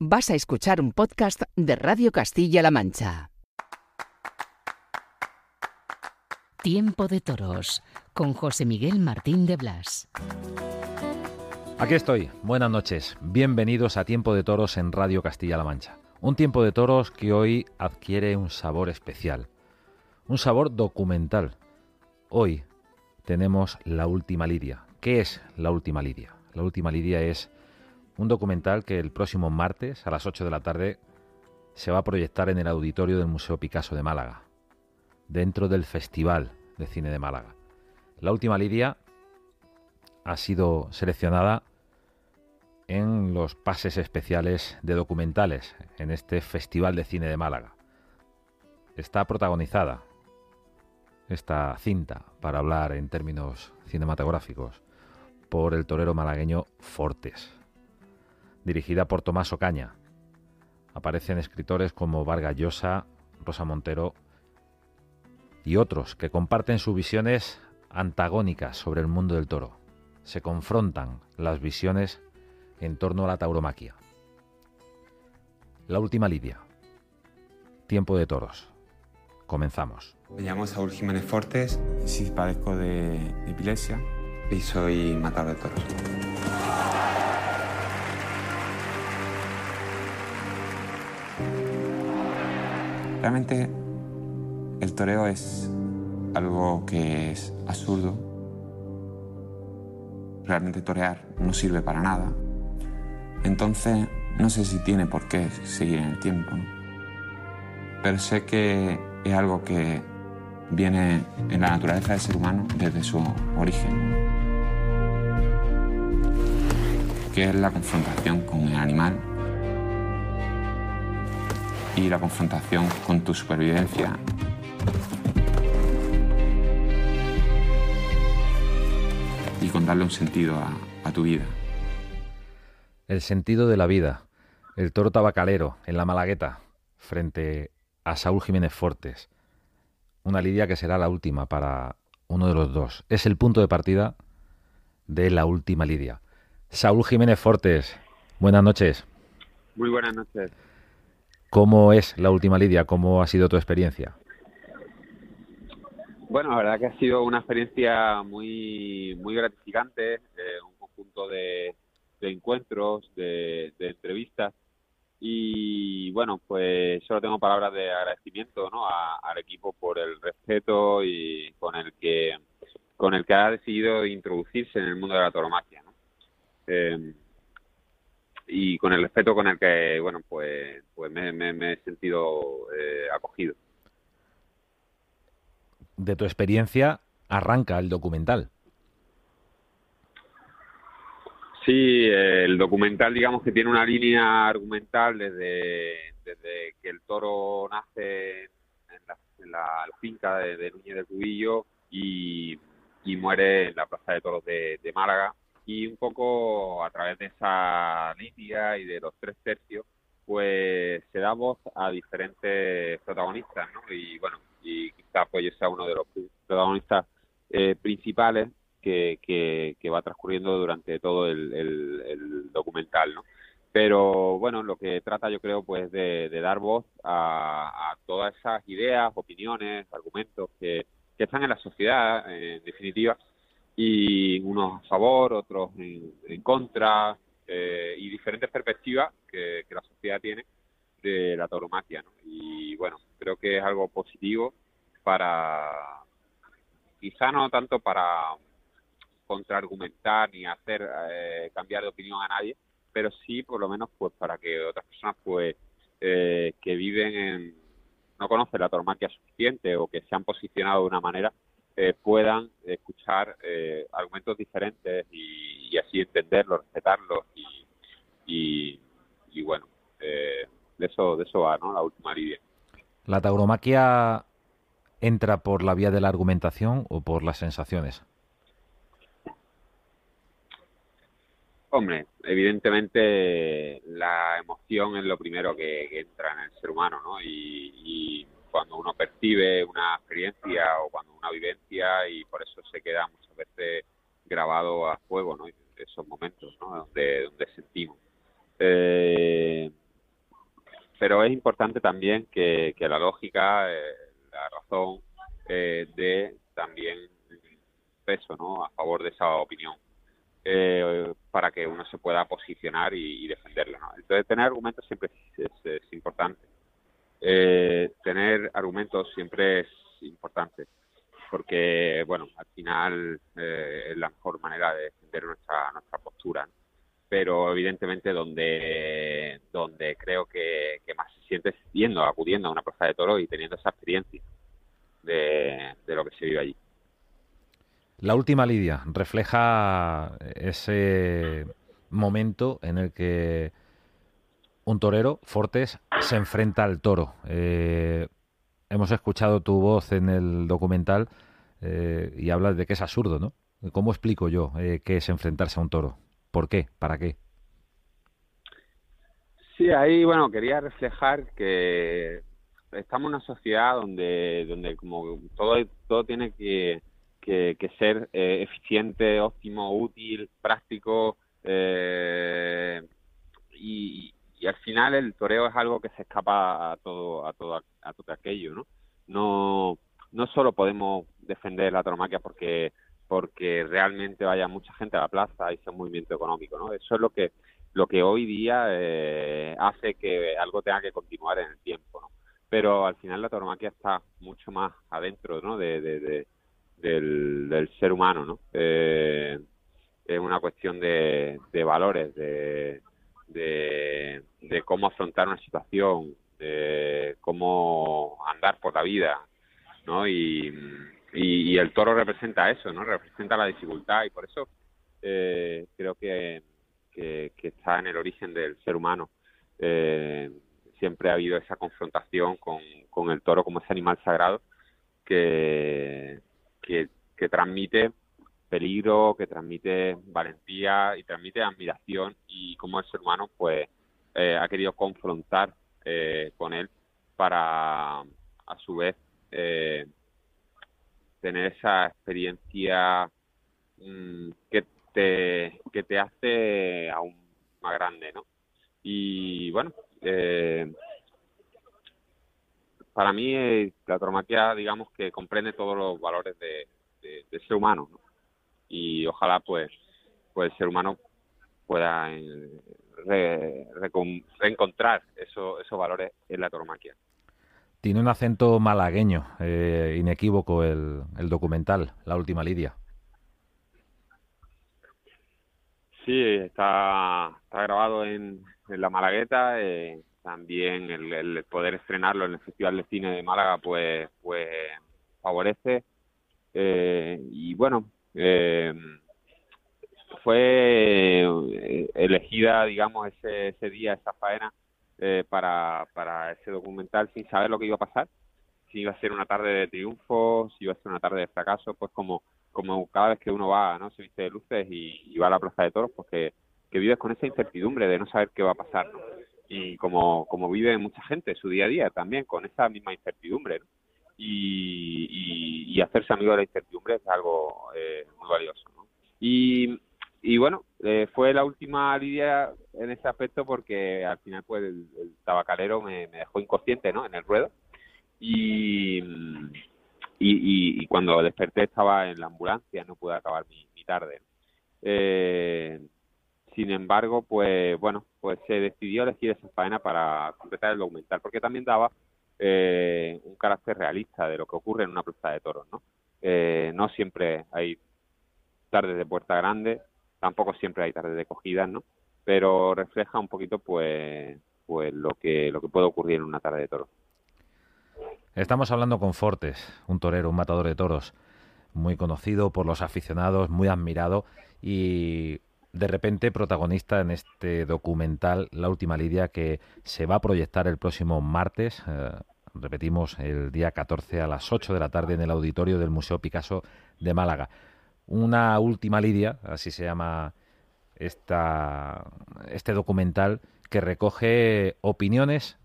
Vas a escuchar un podcast de Radio Castilla-La Mancha. Tiempo de Toros con José Miguel Martín de Blas. Aquí estoy. Buenas noches. Bienvenidos a Tiempo de Toros en Radio Castilla-La Mancha. Un tiempo de toros que hoy adquiere un sabor especial. Un sabor documental. Hoy tenemos La Última Lidia. ¿Qué es La Última Lidia? La Última Lidia es un documental que el próximo martes a las 8 de la tarde se va a proyectar en el auditorio del Museo Picasso de Málaga, dentro del Festival de Cine de Málaga. La última Lidia ha sido seleccionada en los pases especiales de documentales en este Festival de Cine de Málaga. Está protagonizada esta cinta, para hablar en términos cinematográficos, por el torero malagueño Fortes dirigida por Tomás Ocaña. Aparecen escritores como Vargas Llosa, Rosa Montero y otros que comparten sus visiones antagónicas sobre el mundo del toro. Se confrontan las visiones en torno a la tauromaquia. La última lidia. Tiempo de toros. Comenzamos. Me llamo Saúl Jiménez Fortes, sí padezco de epilepsia y soy matador de toros. Realmente el toreo es algo que es absurdo. Realmente torear no sirve para nada. Entonces no sé si tiene por qué seguir en el tiempo. Pero sé que es algo que viene en la naturaleza del ser humano desde su origen. Que es la confrontación con el animal y la confrontación con tu supervivencia. Y con darle un sentido a, tu vida. El sentido de la vida. El toro tabacalero en la Malagueta frente a Saúl Jiménez Fortes. Una lidia que será la última para uno de los dos. Es el punto de partida de la última lidia. Saúl Jiménez Fortes, buenas noches. Muy buenas noches. ¿Cómo es la última lidia? ¿Cómo ha sido tu experiencia? Bueno, la verdad que ha sido una experiencia muy muy gratificante, eh, un conjunto de, encuentros, de, entrevistas y bueno, pues solo tengo palabras de agradecimiento ¿no? al equipo por el respeto y con el que con el que ha decidido introducirse en el mundo de la tauromaquia. ¿no? Eh, y con el respeto con el que, bueno, pues, pues me, he sentido eh, acogido. De tu experiencia arranca el documental. Sí, el documental digamos que tiene una línea argumental desde, desde que el toro nace en la, finca de, Núñez del Cubillo y, muere en la Plaza de Toros de Málaga y un poco a través de esa lidia y de los tres tercios, pues se da voz a diferentes protagonistas, ¿no? Y bueno, y quizás pues yo sea uno de los protagonistas eh, principales que, que, va transcurriendo durante todo el, documental, ¿no? Pero bueno, lo que trata yo creo pues de, dar voz a, a, todas esas ideas, opiniones, argumentos que, que están en la sociedad, en definitiva, y unos a favor, otros en, contra, eh, y diferentes perspectivas que, la sociedad tiene de la tauromaquia. ¿no? Y bueno, creo que es algo positivo para, quizá no tanto para contraargumentar ni hacer eh, cambiar de opinión a nadie, pero sí por lo menos pues para que otras personas pues eh, que viven en no conocen la tauromaquia suficiente o que se han posicionado de una manera eh, puedan escuchar eh, argumentos diferentes y, así entenderlos, respetarlos y, y, bueno, eh, de eso de eso va, ¿no? La última línea. ¿La tauromaquia entra por la vía de la argumentación o por las sensaciones? Hombre, evidentemente la emoción es lo primero que, entra en el ser humano, ¿no? y cuando uno percibe una experiencia o cuando una vivencia y por eso se queda muchas veces grabado a fuego, ¿no? Esos momentos, ¿no? Donde, sentimos. Eh, pero es importante también que, la lógica, la razón, de también peso ¿no? a favor de esa opinión. para que uno se pueda posicionar y, defenderla. Entonces, tener argumentos siempre es, importante. Tener argumentos siempre es importante porque, bueno, al final eh, es la mejor manera de defender nuestra, nuestra postura. Pero evidentemente donde, donde creo que, más se siente es yendo, acudiendo a una plaza de toro y teniendo esa experiencia de, lo que se vive allí. La última Lidia refleja ese momento en el que un torero, Fortes, se enfrenta al toro. Eh, hemos escuchado tu voz en el documental eh, y hablas de que es absurdo, ¿no? ¿Cómo explico yo eh, qué es enfrentarse a un toro? ¿Por qué? ¿Para qué? Sí, ahí, bueno, quería reflejar que estamos en una sociedad donde, donde como todo, todo tiene que, que, ser eh, eficiente, óptimo, útil, práctico, y, y al final el toreo es algo que se escapa a todo a todo a todo aquello no no no solo podemos defender la tauromaquia porque porque realmente vaya mucha gente a la plaza y sea un movimiento económico no eso es lo que lo que hoy día eh, hace que algo tenga que continuar en el tiempo no pero al final la tauromaquia está mucho más adentro no de, de, del, del, ser humano no eh, es una cuestión de, de valores de de, cómo afrontar una situación, de cómo andar por la vida, ¿no? Y, el toro representa eso, ¿no? Representa la dificultad y por eso eh, creo que, que, está en el origen del ser humano. Eh, siempre ha habido esa confrontación con, con el toro como ese animal sagrado que, que, que transmite peligro, que transmite valentía y transmite admiración y como el ser humano pues eh, ha querido confrontar eh, con él para a su vez eh, tener esa experiencia mm, que te que te hace aún más grande no y bueno para mí la tauromaquia digamos que comprende todos los valores de, ser humano ¿no? Y ojalá pues pues el ser humano pueda eh, reencontrar eso, esos valores en la tauromaquia. Tiene un acento malagueño, eh, inequívoco el, el, documental, La Última Lidia. Sí, está, está grabado en, la Malagueta. Eh, también el, el, poder estrenarlo en el Festival de Cine de Málaga, pues, pues favorece. y bueno, eh, fue eh, elegida, digamos, ese, ese día, esa faena, eh, para, para ese documental sin saber lo que iba a pasar, si iba a ser una tarde de triunfo, si iba a ser una tarde de fracaso, pues como, como cada vez que uno va, ¿no? Se viste de luces y, va a la Plaza de Toros, pues que, vives con esa incertidumbre de no saber qué va a pasar, Y como, como vive mucha gente su día a día también, con esa misma incertidumbre, y, y, hacerse amigo de la incertidumbre es algo eh, muy valioso. Y, y bueno, eh, fue la última lidia en ese aspecto porque al final pues el, tabacalero me, dejó inconsciente ¿no? en el ruedo y, y, cuando desperté estaba en la ambulancia, no pude acabar mi, tarde. Eh, sin embargo, pues bueno, pues se decidió elegir esa faena para completar el documental porque también daba eh, un carácter realista de lo que ocurre en una plaza de toros, ¿no? Eh, no siempre hay tardes de puerta grande, tampoco siempre hay tardes de cogidas, ¿no? Pero refleja un poquito, pues, pues lo que lo que puede ocurrir en una tarde de toros. Estamos hablando con Fortes, un torero, un matador de toros, muy conocido por los aficionados, muy admirado y de repente protagonista en este documental La Última Lidia que se va a proyectar el próximo martes, eh, repetimos, el día 14 a las 8 de la tarde en el auditorio del Museo Picasso de Málaga. Una última Lidia, así se llama esta, este documental, que recoge opiniones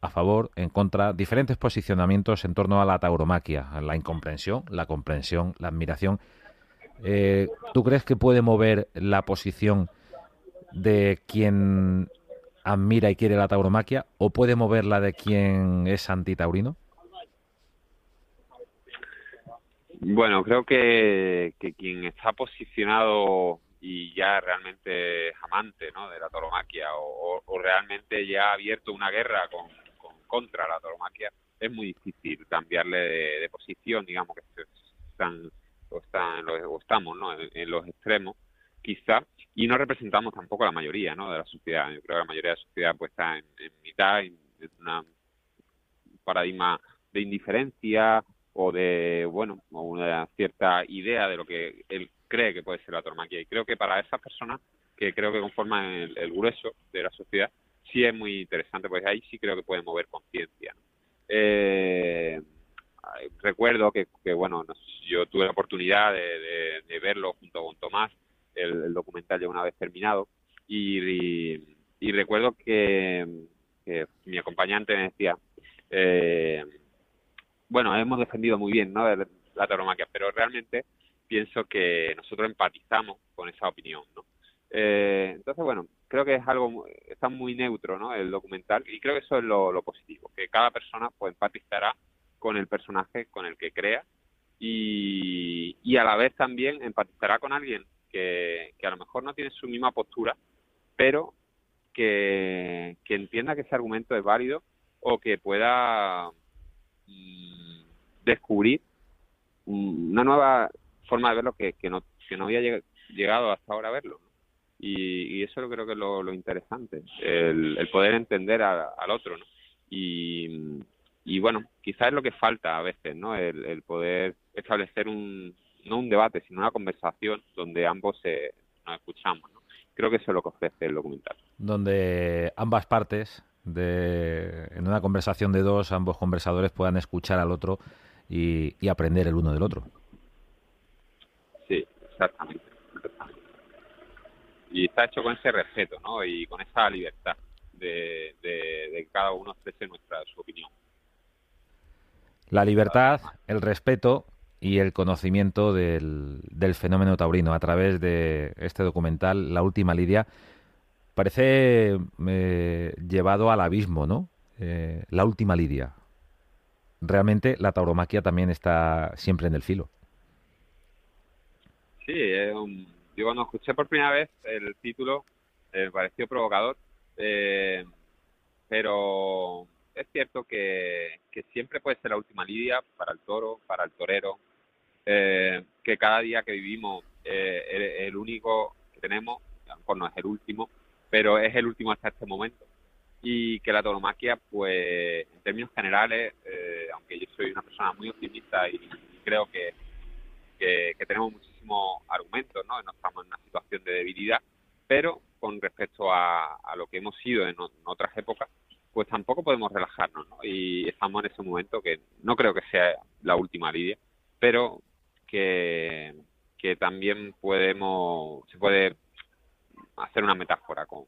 a favor, en contra, diferentes posicionamientos en torno a la tauromaquia, la incomprensión, la comprensión, la admiración eh, ¿Tú crees que puede mover la posición de quien admira y quiere la tauromaquia o puede mover la de quien es antitaurino? Bueno, creo que, que quien está posicionado y ya realmente es amante ¿no? de la tauromaquia o, realmente ya ha abierto una guerra con, contra la tauromaquia, es muy difícil cambiarle de, posición, digamos que están o, están, o estamos ¿no? en, los extremos, quizá, y no representamos tampoco la mayoría ¿no? de la sociedad. Yo creo que la mayoría de la sociedad pues está en, mitad, en, un paradigma de indiferencia o de, bueno, una cierta idea de lo que él cree que puede ser la tauromaquia. Y creo que para esas personas que creo que conforman el, grueso de la sociedad, sí es muy interesante, pues ahí sí creo que puede mover conciencia. Eh, recuerdo que, bueno, yo tuve la oportunidad de, verlo junto con Tomás, el, documental ya una vez terminado, y, recuerdo que, mi acompañante me decía, eh, bueno, hemos defendido muy bien ¿no? la tauromaquia, pero realmente pienso que nosotros empatizamos con esa opinión, ¿no? Eh, entonces, bueno, creo que es algo, está muy neutro, ¿no? El documental, y creo que eso es lo, positivo, que cada persona pues empatizará con el personaje con el que crea y, y a la vez también empatizará con alguien que, que a lo mejor no tiene su misma postura, pero que, que entienda que ese argumento es válido o que pueda mm, descubrir una nueva forma de verlo que, que, no, que no había llegado hasta ahora a verlo. Y, eso creo que es lo, interesante, el, poder entender al otro. ¿no? Y, y bueno, quizás es lo que falta a veces, ¿no? El, poder establecer un, no un debate, sino una conversación donde ambos se, nos escuchamos, ¿no? Creo que eso es lo que ofrece el documental. Donde ambas partes, de, en una conversación de dos, ambos conversadores puedan escuchar al otro y, y aprender el uno del otro. Sí, exactamente, Y está hecho con ese respeto, ¿no? Y con esa libertad de, de, cada uno exprese nuestra su opinión. La libertad, el respeto y el conocimiento del, del, fenómeno taurino a través de este documental, La Última Lidia, parece eh, llevado al abismo, ¿no? Eh, la Última Lidia. Realmente la tauromaquia también está siempre en el filo. Sí, yo cuando escuché por primera vez el título eh, me pareció provocador, eh, pero es cierto que, siempre puede ser la última lidia para el toro, para el torero, eh, que cada día que vivimos eh, el, único que tenemos, a lo mejor no es el último, pero es el último hasta este momento. Y que la tauromaquia, pues en términos generales, aunque yo soy una persona muy optimista y, creo que, que, tenemos muchísimo argumentos, ¿no? No estamos en una situación de debilidad, pero con respecto a, lo que hemos sido en, otras épocas, pues tampoco podemos relajarnos, ¿no? Y estamos en ese momento que no creo que sea la última lidia, pero que, que también podemos, se puede hacer una metáfora con,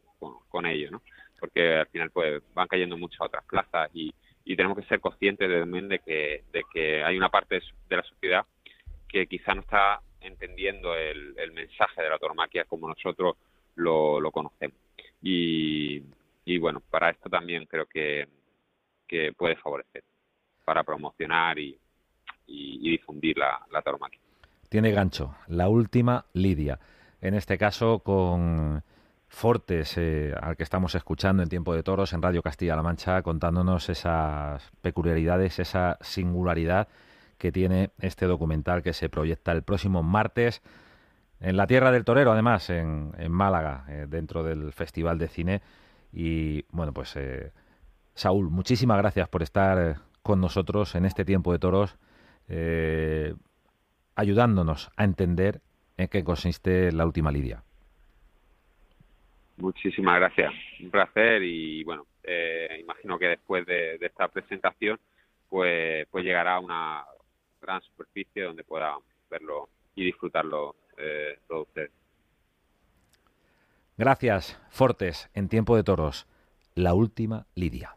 con, ello, ¿no? Porque al final pues van cayendo muchas otras plazas y, y tenemos que ser conscientes de, de, que, de que hay una parte de la sociedad que quizá no está entendiendo el, mensaje de la tauromaquia como nosotros lo, conocemos. Y, bueno, para esto también creo que, que puede favorecer, para promocionar y, difundir la, la tauromaquia. Tiene gancho, la última Lidia, en este caso con Fortes, eh, al que estamos escuchando en Tiempo de Toros en Radio Castilla-La Mancha, contándonos esas peculiaridades, esa singularidad que tiene este documental que se proyecta el próximo martes en la Tierra del Torero, además, en, Málaga, eh, dentro del Festival de Cine. Y bueno, pues eh, Saúl, muchísimas gracias por estar eh, con nosotros en este tiempo de toros, ayudándonos a entender en qué consiste la última lidia. Muchísimas gracias, un placer y bueno, imagino que después de, de, esta presentación pues, pues llegará una gran superficie donde pueda verlo y disfrutarlo eh, todos ustedes. Gracias, Fortes, en tiempo de toros. La última lidia.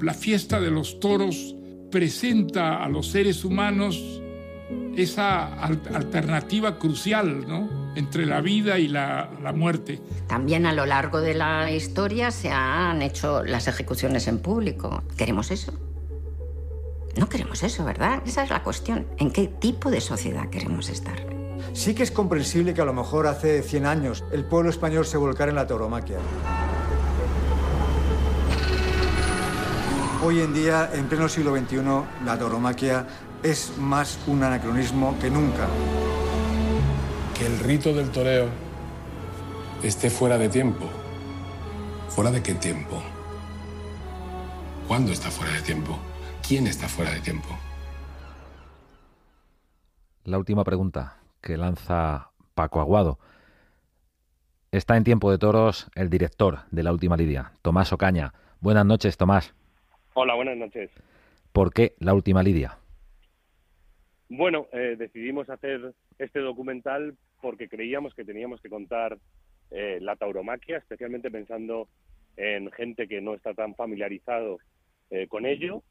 La fiesta de los toros presenta a los seres humanos esa alternativa crucial ¿no? entre la vida y la, la, muerte. También a lo largo de la historia se han hecho las ejecuciones en público. ¿Queremos eso? No queremos eso, ¿verdad? Esa es la cuestión. ¿En qué tipo de sociedad queremos estar? Sí que es comprensible que a lo mejor hace 100 años el pueblo español se volcara en la tauromaquia. Hoy en día, en pleno siglo XXI, la tauromaquia es más un anacronismo que nunca. Que el rito del toreo esté fuera de tiempo. ¿Fuera de qué tiempo? ¿Cuándo está fuera de tiempo? ¿Quién está fuera de tiempo? La última pregunta que lanza Paco Aguado. Está en tiempo de toros el director de la última lidia, Tomás Ocaña. Buenas noches, Tomás. Hola, buenas noches. ¿Por qué la última lidia? Bueno, eh, decidimos hacer este documental porque creíamos que teníamos que contar eh, la tauromaquia, especialmente pensando en gente que no está tan familiarizado eh, con ello,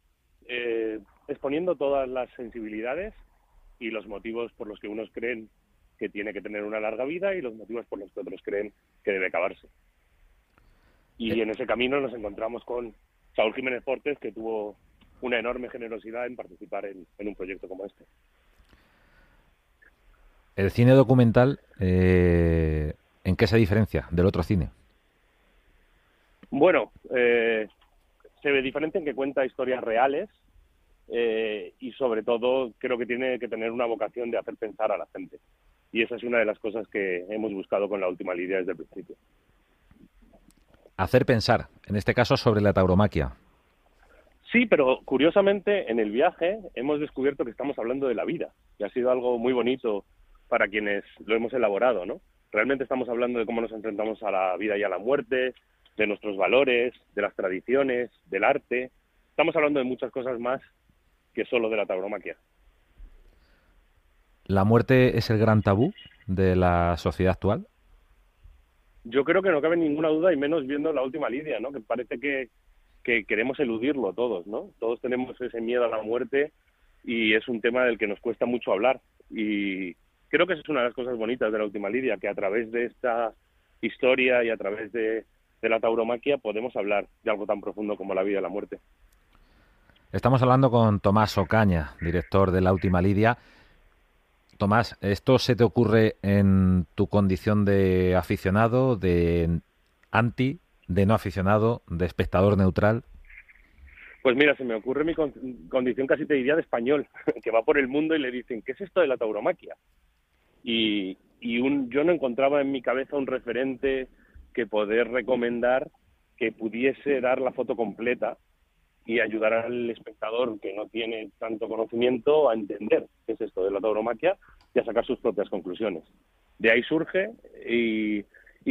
exponiendo todas las sensibilidades y los motivos por los que unos creen que tiene que tener una larga vida y los motivos por los que otros creen que debe acabarse. Y en ese camino nos encontramos con Saúl Jiménez Portes, que tuvo una enorme generosidad en participar en, un proyecto como este. El cine documental, eh, ¿en qué se diferencia del otro cine? Bueno, eh, se ve diferente en que cuenta historias reales eh, y sobre todo creo que tiene que tener una vocación de hacer pensar a la gente. Y esa es una de las cosas que hemos buscado con la última lidia desde el principio. Hacer pensar, en este caso sobre la tauromaquia. Sí, pero curiosamente en el viaje hemos descubierto que estamos hablando de la vida, y ha sido algo muy bonito para quienes lo hemos elaborado, ¿no? Realmente estamos hablando de cómo nos enfrentamos a la vida y a la muerte, de nuestros valores, de las tradiciones, del arte. Estamos hablando de muchas cosas más que solo de la tauromaquia. ¿La muerte es el gran tabú de la sociedad actual? Yo creo que no cabe ninguna duda, y menos viendo la última lidia, ¿no? Que parece que, que queremos eludirlo todos, ¿no? Todos tenemos ese miedo a la muerte y es un tema del que nos cuesta mucho hablar. Y creo que esa es una de las cosas bonitas de la última lidia, que a través de esta historia y a través de, de la tauromaquia podemos hablar de algo tan profundo como la vida y la muerte. Estamos hablando con Tomás Ocaña, director de La Última Lidia. Tomás, ¿esto se te ocurre en tu condición de aficionado, de anti, de no aficionado, de espectador neutral? Pues mira, se me ocurre mi condición casi te diría de español, que va por el mundo y le dicen, ¿qué es esto de la tauromaquia? Y, un, yo no encontraba en mi cabeza un referente que poder recomendar que pudiese dar la foto completa y ayudar al espectador que no tiene tanto conocimiento a entender qué es esto de la tauromaquia y a sacar sus propias conclusiones. De ahí surge y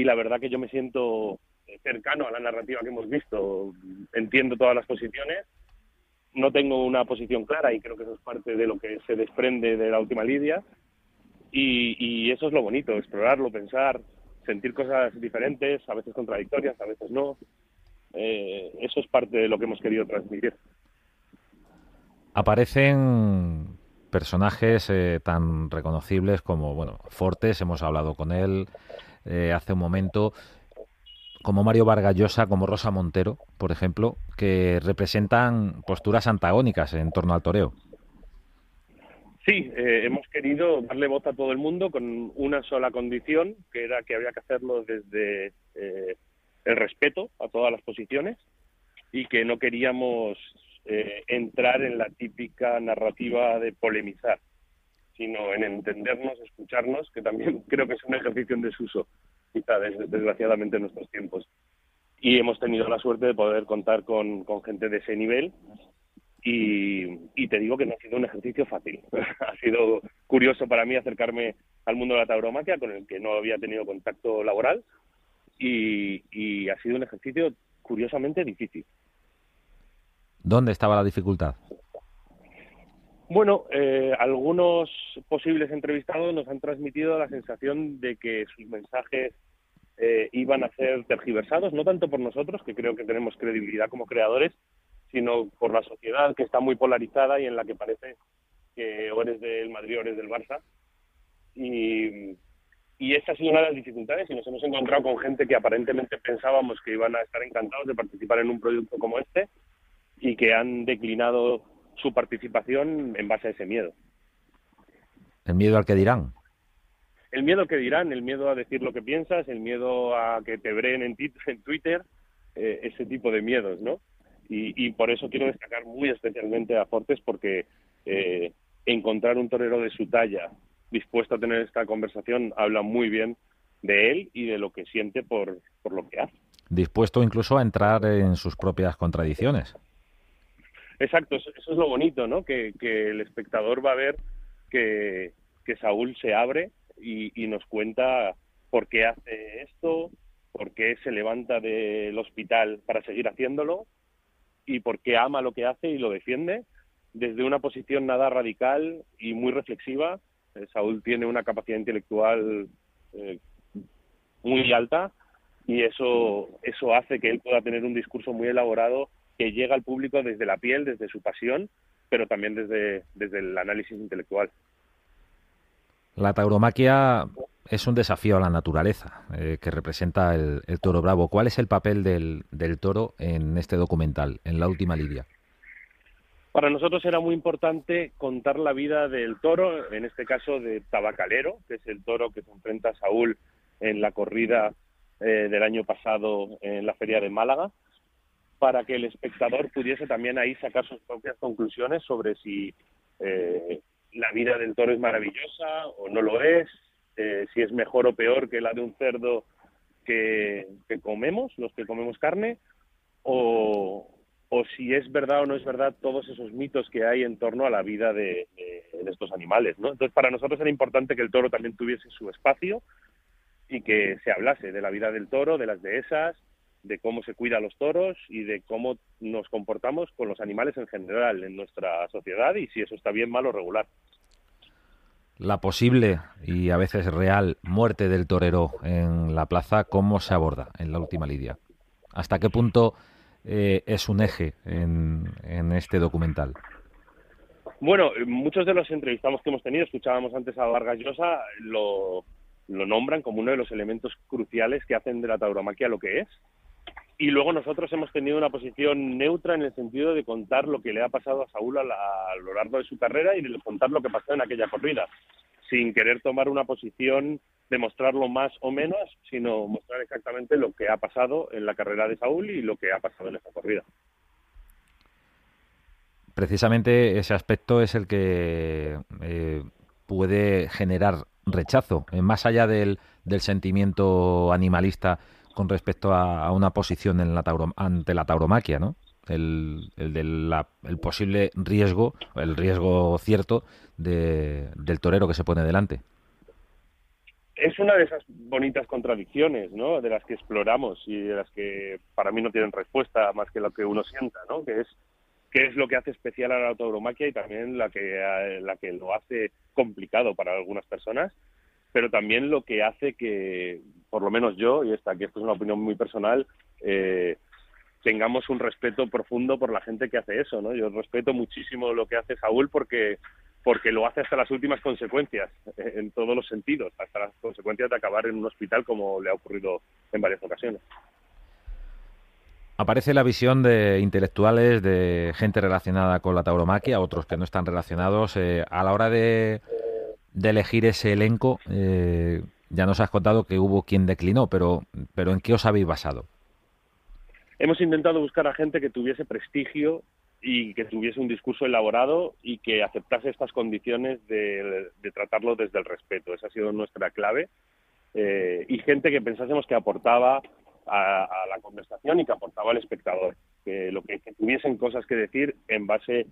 la verdad que yo me siento cercano a la narrativa que hemos visto, entiendo todas las posiciones, no tengo una posición clara y creo que eso es parte de lo que se desprende de la última lidia y, eso es lo bonito, explorarlo, pensar, sentir cosas diferentes, a veces contradictorias, a veces no, eh, eso es parte de lo que hemos querido transmitir. Aparecen personajes eh, tan reconocibles como, bueno, Fortes, hemos hablado con él eh, hace un momento, como Mario Vargallosa, como Rosa Montero, por ejemplo, que representan posturas antagónicas en torno al toreo. Sí, hemos querido darle voz a todo el mundo con una sola condición, que era que había que hacerlo desde el respeto a todas las posiciones y que no queríamos eh, entrar en la típica narrativa de polemizar, sino en entendernos, escucharnos, que también creo que es un ejercicio en desuso, quizá desgraciadamente en nuestros tiempos. Y hemos tenido la suerte de poder contar con, gente de ese nivel y, te digo que no ha sido un ejercicio fácil. ha sido curioso para mí acercarme al mundo de la tauromaquia, con el que no había tenido contacto laboral, y, ha sido un ejercicio curiosamente difícil. ¿Dónde estaba la dificultad? Bueno, eh, algunos posibles entrevistados nos han transmitido la sensación de que sus mensajes eh, iban a ser tergiversados, no tanto por nosotros, que creo que tenemos credibilidad como creadores, sino por la sociedad que está muy polarizada y en la que parece que o eres del Madrid o eres del Barça. Y, y esta ha sido una de las dificultades y nos hemos encontrado con gente que aparentemente pensábamos que iban a estar encantados de participar en un proyecto como este y que han declinado su participación en base a ese miedo. ¿El miedo al que dirán? El miedo al que dirán, el miedo a decir lo que piensas, el miedo a que te breen en, Twitter, eh, ese tipo de miedos, ¿no? Y, por eso quiero destacar muy especialmente a Fortes porque eh, encontrar un torero de su talla dispuesto a tener esta conversación habla muy bien de él y de lo que siente por, por lo que hace. Dispuesto incluso a entrar en sus propias contradicciones. Exacto, eso, es lo bonito, ¿no? Que, el espectador va a ver que, Saúl se abre y, nos cuenta por qué hace esto, por qué se levanta del hospital para seguir haciéndolo y por qué ama lo que hace y lo defiende desde una posición nada radical y muy reflexiva. Eh, Saúl tiene una capacidad intelectual eh, muy alta y eso, eso hace que él pueda tener un discurso muy elaborado que llega al público desde la piel, desde su pasión, pero también desde, desde el análisis intelectual. La tauromaquia es un desafío a la naturaleza eh, que representa el, toro bravo. ¿Cuál es el papel del, del, toro en este documental, en la última lidia? Para nosotros era muy importante contar la vida del toro, en este caso de Tabacalero, que es el toro que se enfrenta a Saúl en la corrida eh, del año pasado en la feria de Málaga para que el espectador pudiese también ahí sacar sus propias conclusiones sobre si eh, la vida del toro es maravillosa o no lo es, eh, si es mejor o peor que la de un cerdo que, comemos, los que comemos carne, o, si es verdad o no es verdad todos esos mitos que hay en torno a la vida de, de, estos animales. ¿no? Entonces, para nosotros era importante que el toro también tuviese su espacio y que se hablase de la vida del toro, de las dehesas, de cómo se cuida a los toros y de cómo nos comportamos con los animales en general en nuestra sociedad y si eso está bien, mal o regular. La posible y a veces real muerte del torero en la plaza, ¿cómo se aborda en la última lidia? ¿Hasta qué punto eh, es un eje en, en este documental? Bueno, muchos de los entrevistados que hemos tenido, escuchábamos antes a Vargas Llosa, lo, lo nombran como uno de los elementos cruciales que hacen de la tauromaquia lo que es y luego nosotros hemos tenido una posición neutra en el sentido de contar lo que le ha pasado a Saúl a, lo largo de su carrera y de contar lo que pasó en aquella corrida, sin querer tomar una posición de mostrarlo más o menos, sino mostrar exactamente lo que ha pasado en la carrera de Saúl y lo que ha pasado en esta corrida. Precisamente ese aspecto es el que eh, puede generar rechazo, eh, más allá del sentimiento animalista con respecto a, una posición en la ante la tauromaquia, ¿no? El, el, posible riesgo, el riesgo cierto del torero que se pone delante. Es una de esas bonitas contradicciones, ¿no? De las que exploramos y de las que para mí no tienen respuesta más que lo que uno sienta, ¿no? Que es es lo que hace especial a la tauromaquia y también la que la que lo hace complicado para algunas personas pero también lo que hace que, por lo menos yo, y esta que esto es una opinión muy personal, eh, tengamos un respeto profundo por la gente que hace eso, ¿no? Yo respeto muchísimo lo que hace Saúl porque porque lo hace hasta las últimas consecuencias, en todos los sentidos, hasta las consecuencias de acabar en un hospital como le ha ocurrido en varias ocasiones. Aparece la visión de intelectuales, de gente relacionada con la tauromaquia, otros que no están relacionados, eh, a la hora de de elegir ese elenco, eh, ya nos has contado que hubo quien declinó, pero, pero ¿en qué os habéis basado? Hemos intentado buscar a gente que tuviese prestigio y que tuviese un discurso elaborado y que aceptase estas condiciones de, tratarlo desde el respeto. Esa ha sido nuestra clave. Eh, y gente que pensásemos que aportaba a, la conversación y que aportaba al espectador. Que lo que tuviesen cosas que decir en base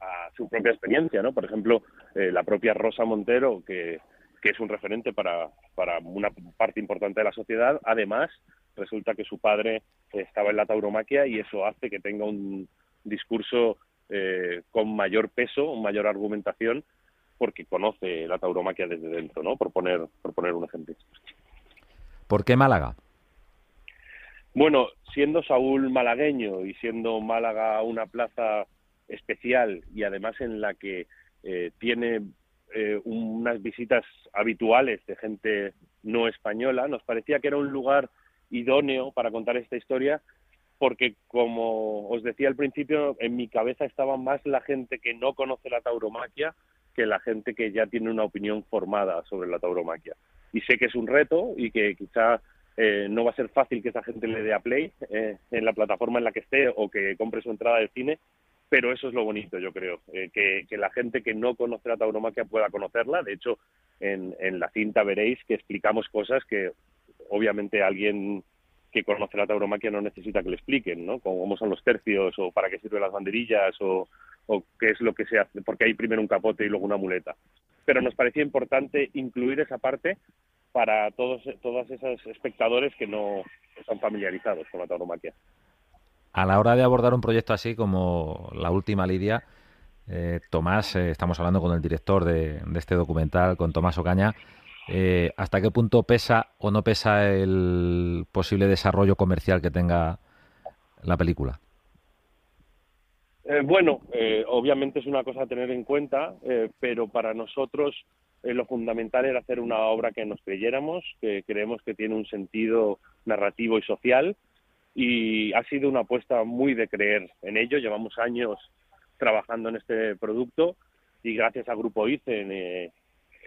a su propia experiencia, ¿no? Por ejemplo, eh, la propia Rosa Montero, que, que, es un referente para, para una parte importante de la sociedad, además resulta que su padre estaba en la tauromaquia y eso hace que tenga un discurso eh, con mayor peso, mayor argumentación, porque conoce la tauromaquia desde dentro, ¿no? Por poner, por poner un ejemplo. ¿Por qué Málaga? Bueno, siendo Saúl malagueño y siendo Málaga una plaza especial y además en la que eh, tiene eh, unas visitas habituales de gente no española, nos parecía que era un lugar idóneo para contar esta historia porque, como os decía al principio, en mi cabeza estaba más la gente que no conoce la tauromaquia que la gente que ya tiene una opinión formada sobre la tauromaquia. Y sé que es un reto y que quizá eh, no va a ser fácil que esa gente le dé a play eh, en la plataforma en la que esté o que compre su entrada de cine, pero eso es lo bonito, yo creo, eh, que, la gente que no conoce la tauromaquia pueda conocerla. De hecho, en, la cinta veréis que explicamos cosas que obviamente alguien que conoce la tauromaquia no necesita que le expliquen, ¿no? Cómo son los tercios o para qué sirven las banderillas o, o qué es lo que se hace, porque hay primero un capote y luego una muleta. Pero nos parecía importante incluir esa parte para todos, todos esos espectadores que no están familiarizados con la tauromaquia a la hora de abordar un proyecto así como La Última Lidia, eh, Tomás, eh, estamos hablando con el director de, este documental, con Tomás Ocaña, eh, ¿hasta qué punto pesa o no pesa el posible desarrollo comercial que tenga la película? bueno, obviamente es una cosa a tener en cuenta, pero para nosotros lo fundamental era hacer una obra que nos creyéramos, que creemos que tiene un sentido narrativo y social, y ha sido una apuesta muy de creer en ello. Llevamos años trabajando en este producto y gracias al Grupo ICEN, eh,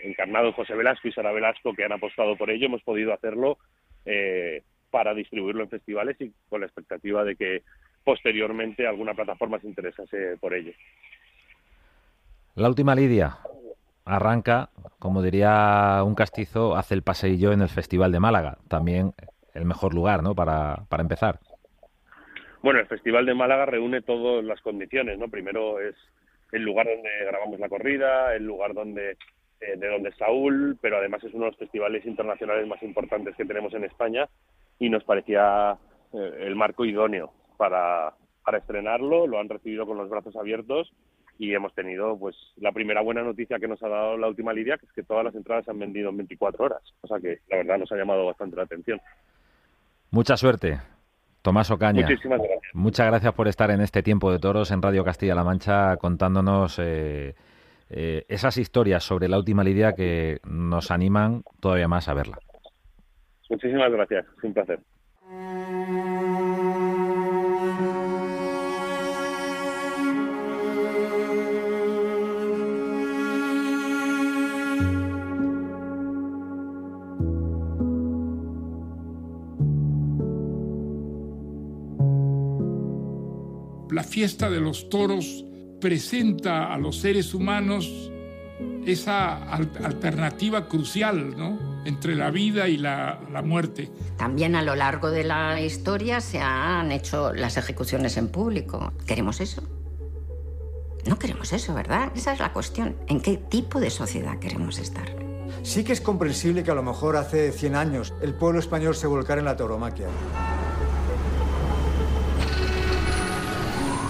encarnado José Velasco y Sara Velasco, que han apostado por ello, hemos podido hacerlo eh, para distribuirlo en festivales y con la expectativa de que posteriormente alguna plataforma se interesase por ello. La última Lidia arranca, como diría un castizo, hace el paseillo en el Festival de Málaga. También el mejor lugar, ¿no? Para, para empezar. Bueno, el Festival de Málaga reúne todas las condiciones, ¿no? Primero es el lugar donde grabamos la corrida, el lugar donde eh, de donde Saúl, pero además es uno de los festivales internacionales más importantes que tenemos en España y nos parecía eh, el marco idóneo para, para estrenarlo. Lo han recibido con los brazos abiertos y hemos tenido pues la primera buena noticia que nos ha dado la última lidia, que es que todas las entradas se han vendido en 24 horas, o sea que la verdad nos ha llamado bastante la atención. Mucha suerte. Tomás Ocaña. Muchísimas gracias. Muchas gracias por estar en este tiempo de toros en Radio Castilla-La Mancha contándonos eh, eh, esas historias sobre la última lidia que nos animan todavía más a verla. Muchísimas gracias. Es un placer. La fiesta de los toros presenta a los seres humanos esa alternativa crucial, ¿no? entre la vida y la, la, muerte. También a lo largo de la historia se han hecho las ejecuciones en público. ¿Queremos eso? No queremos eso, ¿verdad? Esa es la cuestión. ¿En qué tipo de sociedad queremos estar? Sí que es comprensible que a lo mejor hace 100 años el pueblo español se volcara en la tauromaquia.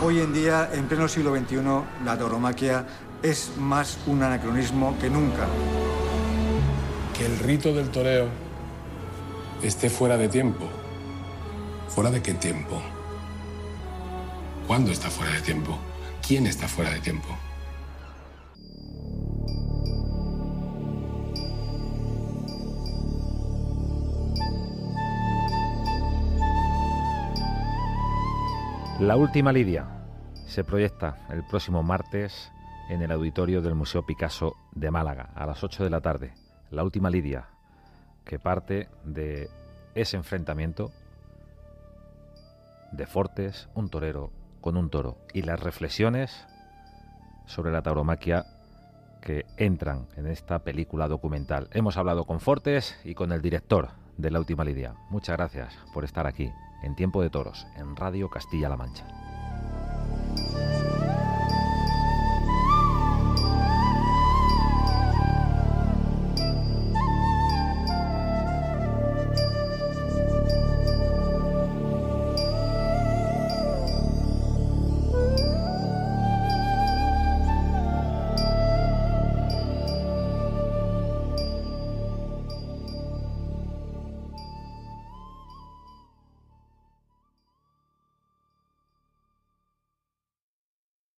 Hoy en día, en pleno siglo XXI, la tauromaquia es más un anacronismo que nunca. Que el rito del toreo esté fuera de tiempo. ¿Fuera de qué tiempo? ¿Cuándo está fuera de tiempo? ¿Quién está fuera de tiempo? La última Lidia se proyecta el próximo martes en el auditorio del Museo Picasso de Málaga a las 8 de la tarde. La última Lidia, que parte de ese enfrentamiento de Fortes, un torero con un toro, y las reflexiones sobre la tauromaquia que entran en esta película documental. Hemos hablado con Fortes y con el director de La Última Lidia. Muchas gracias por estar aquí en Tiempo de Toros, en Radio Castilla-La Mancha.